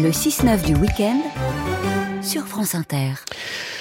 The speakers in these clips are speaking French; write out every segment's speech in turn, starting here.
Le 6-9 du week-end sur France Inter.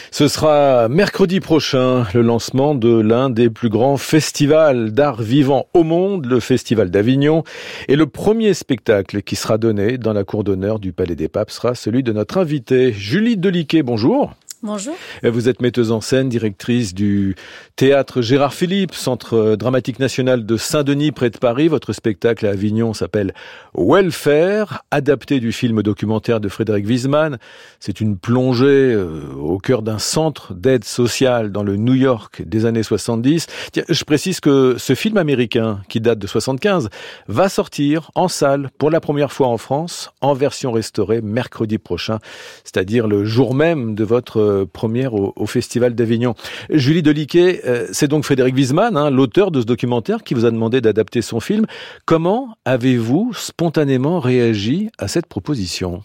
Ce sera mercredi prochain le lancement de l'un des plus grands festivals d'art vivant au monde, le Festival d'Avignon. Et le premier spectacle qui sera donné dans la cour d'honneur du Palais des Papes sera celui de notre invitée, Julie Deliquet. Bonjour. Bonjour. Vous êtes metteuse en scène, directrice du théâtre Gérard Philippe, centre dramatique national de Saint-Denis près de Paris. Votre spectacle à Avignon s'appelle Welfare, adapté du film documentaire de Frédéric Wiesmann. C'est une plongée euh, au cœur d'un centre d'aide sociale dans le New York des années 70. Tiens, je précise que ce film américain, qui date de 75, va sortir en salle pour la première fois en France, en version restaurée, mercredi prochain, c'est-à-dire le jour même de votre première au, Festival d'Avignon. Julie Deliquet, euh, c'est donc Frédéric Wiesmann, hein, l'auteur de ce documentaire, qui vous a demandé d'adapter son film. Comment avez-vous spontanément réagi à cette proposition?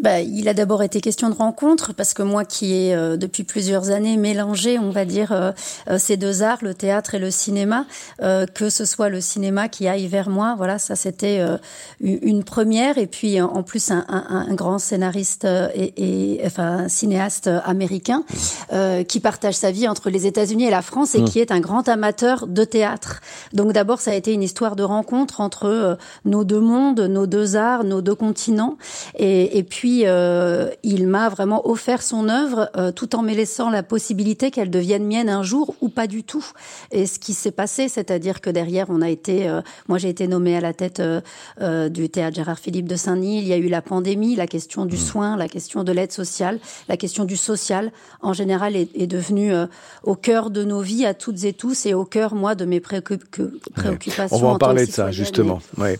Bah, il a d'abord été question de rencontre parce que moi qui ai euh, depuis plusieurs années mélangé, on va dire, euh, euh, ces deux arts, le théâtre et le cinéma, que ce soit le cinéma qui aille vers moi, voilà, ça c'était une première. Et puis en plus un, un, un grand scénariste et, et, enfin cinéaste américain qui partage sa vie entre les États-Unis et la France et mmh. qui est un grand amateur de théâtre. Donc d'abord ça a été une histoire de rencontre entre nos deux mondes, nos deux arts, nos deux continents, et, et puis euh, il m'a vraiment offert son œuvre euh, tout en me laissant la possibilité qu'elle devienne mienne un jour ou pas du tout. Et ce qui s'est passé, c'est-à-dire que derrière, on a été, euh, moi j'ai été nommée à la tête du théâtre Gérard Philippe de Saint-Denis. Il y a eu la pandémie, la question du mmh. soin, la question de l'aide sociale, la question du social en général est, est devenue au cœur de nos vies à toutes et tous et au cœur, moi, de mes préoccupations. On va en, parler de ça, justement. Ouais.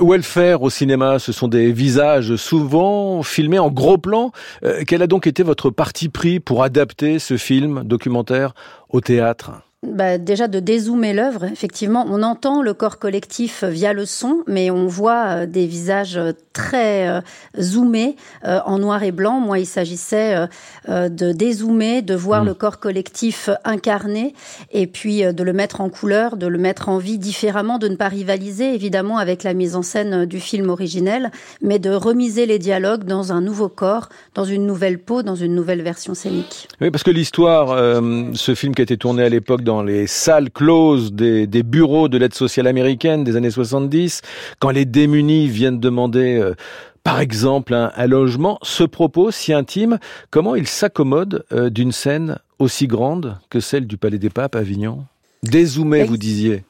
Welfare au cinéma, ce sont des visages souvent filmé en gros plan. Euh, quel a donc été votre parti pris pour adapter ce film documentaire au théâtre? Bah, déjà de dézoomer l'œuvre. Effectivement, on entend le corps collectif via le son, mais on voit euh, des visages très euh, zoomés euh, en noir et blanc. Moi, il s'agissait de dézoomer, de voir mmh. le corps collectif incarné, et puis de le mettre en couleur, de le mettre en vie différemment, de ne pas rivaliser évidemment avec la mise en scène du film originel, mais de remiser les dialogues dans un nouveau corps, dans une nouvelle peau, dans une nouvelle version scénique. Oui, parce que l'histoire, ce film qui a été tourné à l'époque dans les salles closes des, bureaux de l'aide sociale américaine des années 70, quand les démunis viennent demander euh, par exemple un, logement, ce propos si intime, comment il s'accommode euh, d'une scène aussi grande que celle du Palais des Papes à Avignon? Dézoomé, vous disiez.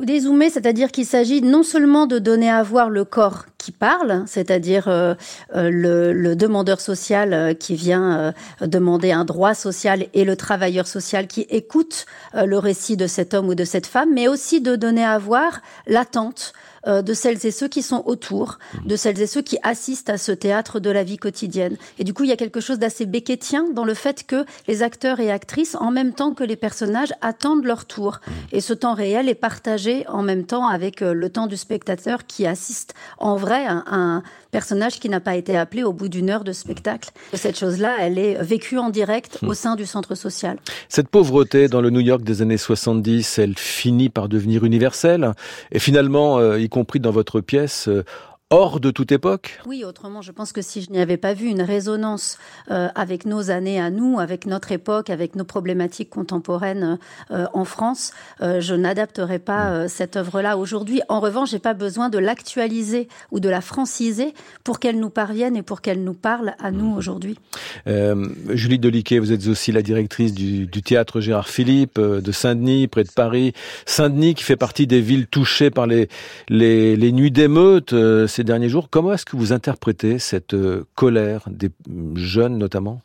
Dézoomer, c'est-à-dire qu'il s'agit non seulement de donner à voir le corps qui parle, c'est-à-dire euh, le, demandeur social qui vient demander un droit social et le travailleur social qui écoute le récit de cet homme ou de cette femme, mais aussi de donner à voir l'attente de celles et ceux qui sont autour, de celles et ceux qui assistent à ce théâtre de la vie quotidienne. Et du coup, il y a quelque chose d'assez béquetien dans le fait que les acteurs et actrices, en même temps que les personnages, attendent leur tour. Et ce temps réel est partagé en même temps avec le temps du spectateur qui assiste en vrai un, personnage qui n'a pas été appelé au bout d'une heure de spectacle. cette chose-là, elle est vécue en direct au hmm. sein du centre social. Cette pauvreté dans le New York des années 70, elle finit par devenir universelle. Et finalement, euh, y compris dans votre pièce, euh, hors de toute époque Oui, autrement, je pense que si je n'y avais pas vu une résonance euh, avec nos années à nous, avec notre époque, avec nos problématiques contemporaines euh, en France, euh, je n'adapterais pas mm. cette œuvre-là aujourd'hui. En revanche, j'ai pas besoin de l'actualiser ou de la franciser pour qu'elle nous parvienne et pour qu'elle nous parle à nous mm. aujourd'hui. Julie Deliquet, vous êtes aussi la directrice du, du théâtre Gérard Philippe de Saint-Denis, près de Paris. Saint-Denis qui fait partie des villes touchées par les, les, les nuits d'émeutes ces derniers jours. Comment est-ce que vous interprétez cette euh, colère des jeunes notamment?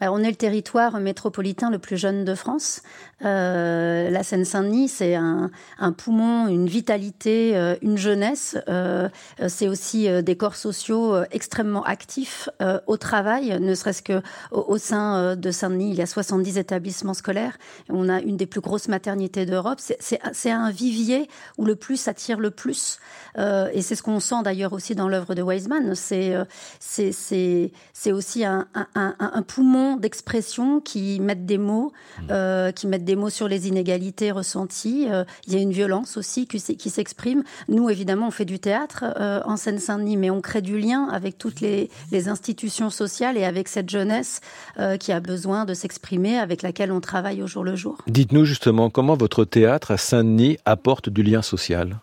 On est le territoire métropolitain le plus jeune de France. Euh, la Seine-Saint-Denis, c'est un, poumon, une vitalité, euh, une jeunesse. Euh, c'est aussi des corps sociaux extrêmement actifs au travail, ne serait-ce que au, sein de Saint-Denis, il y a 70 établissements scolaires. On a une des plus grosses maternités d'Europe. C'est un vivier où le plus attire le plus. et c'est ce qu'on sent d'ailleurs aussi dans l'œuvre de Weismann. C'est aussi un, un poumon d'expression qui mettent des mots, mmh. euh, qui mettent des mots sur les inégalités ressenties. Euh, il y a une violence aussi qui, qui s'exprime. Nous, évidemment, on fait du théâtre euh, en Seine-Saint-Denis, mais on crée du lien avec toutes les, les institutions sociales et avec cette jeunesse qui a besoin de s'exprimer, avec laquelle on travaille au jour le jour. Dites-nous justement comment votre théâtre à Saint-Denis apporte du lien social?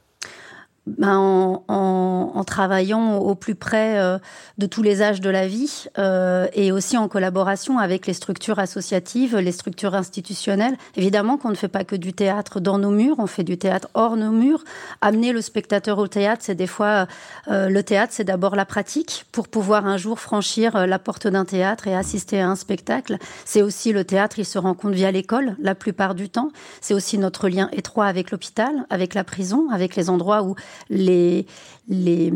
Ben, en, en, en, travaillant au plus près euh, de tous les âges de la vie euh, et aussi en collaboration avec les structures associatives, les structures institutionnelles. Évidemment qu'on ne fait pas que du théâtre dans nos murs, on fait du théâtre hors nos murs. Amener le spectateur au théâtre, c'est des fois euh, le théâtre, c'est d'abord la pratique pour pouvoir un jour franchir euh, la porte d'un théâtre et assister à un spectacle. C'est aussi le théâtre, il se rencontre via l'école la plupart du temps. C'est aussi notre lien étroit avec l'hôpital, avec la prison, avec les endroits où les, les,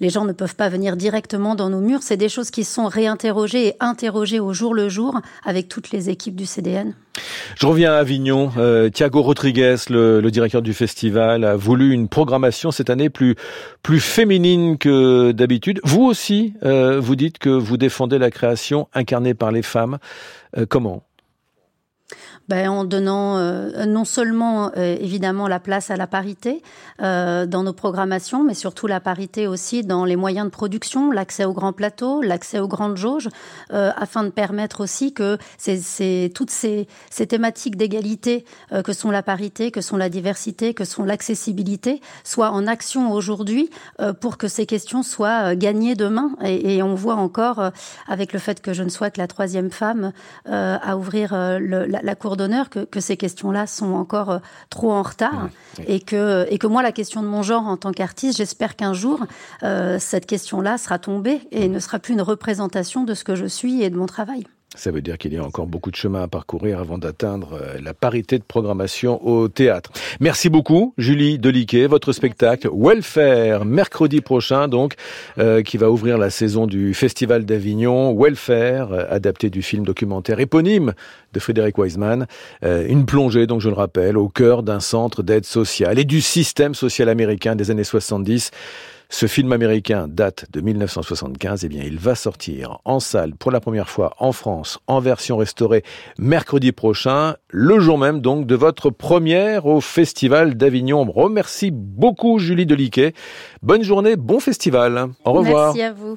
les gens ne peuvent pas venir directement dans nos murs. C'est des choses qui sont réinterrogées et interrogées au jour le jour avec toutes les équipes du CDN. Je reviens à Avignon. Euh, Thiago Rodriguez, le, le, directeur du festival, a voulu une programmation cette année plus, plus féminine que d'habitude. Vous aussi, euh, vous dites que vous défendez la création incarnée par les femmes. Euh, comment? Ben, en donnant euh, non seulement euh, évidemment la place à la parité euh, dans nos programmations, mais surtout la parité aussi dans les moyens de production, l'accès aux grands plateaux, l'accès aux grandes jauges, euh, afin de permettre aussi que c'est toutes ces, ces thématiques d'égalité euh, que sont la parité, que sont la diversité, que sont l'accessibilité, soient en action aujourd'hui euh, pour que ces questions soient gagnées demain. Et, et on voit encore avec le fait que je ne sois que la troisième femme à ouvrir le, la, la cour d'honneur que, que, ces questions-là sont encore euh, trop en retard oui, oui. et que et que moi la question de mon genre en tant qu'artiste, j'espère qu'un jour euh, cette question-là sera tombée et ne sera plus une représentation de ce que je suis et de mon travail. Ça veut dire qu'il y a encore beaucoup de chemin à parcourir avant d'atteindre euh, la parité de programmation au théâtre. Merci beaucoup, Julie Deliquet. Votre spectacle Welfare, mercredi prochain, donc, euh, qui va ouvrir la saison du Festival d'Avignon. Welfare, euh, adapté du film documentaire éponyme de Frédéric Wiseman. Euh, une plongée, donc je le rappelle, au cœur d'un centre d'aide sociale et du système social américain des années 70. Ce film américain date de 1975, et eh bien il va sortir en salle pour la première fois en France en version restaurée mercredi prochain, le jour même donc de votre première au Festival d'Avignon. Remercie beaucoup Julie Deliquet. Bonne journée, bon festival. Au revoir. Merci à vous.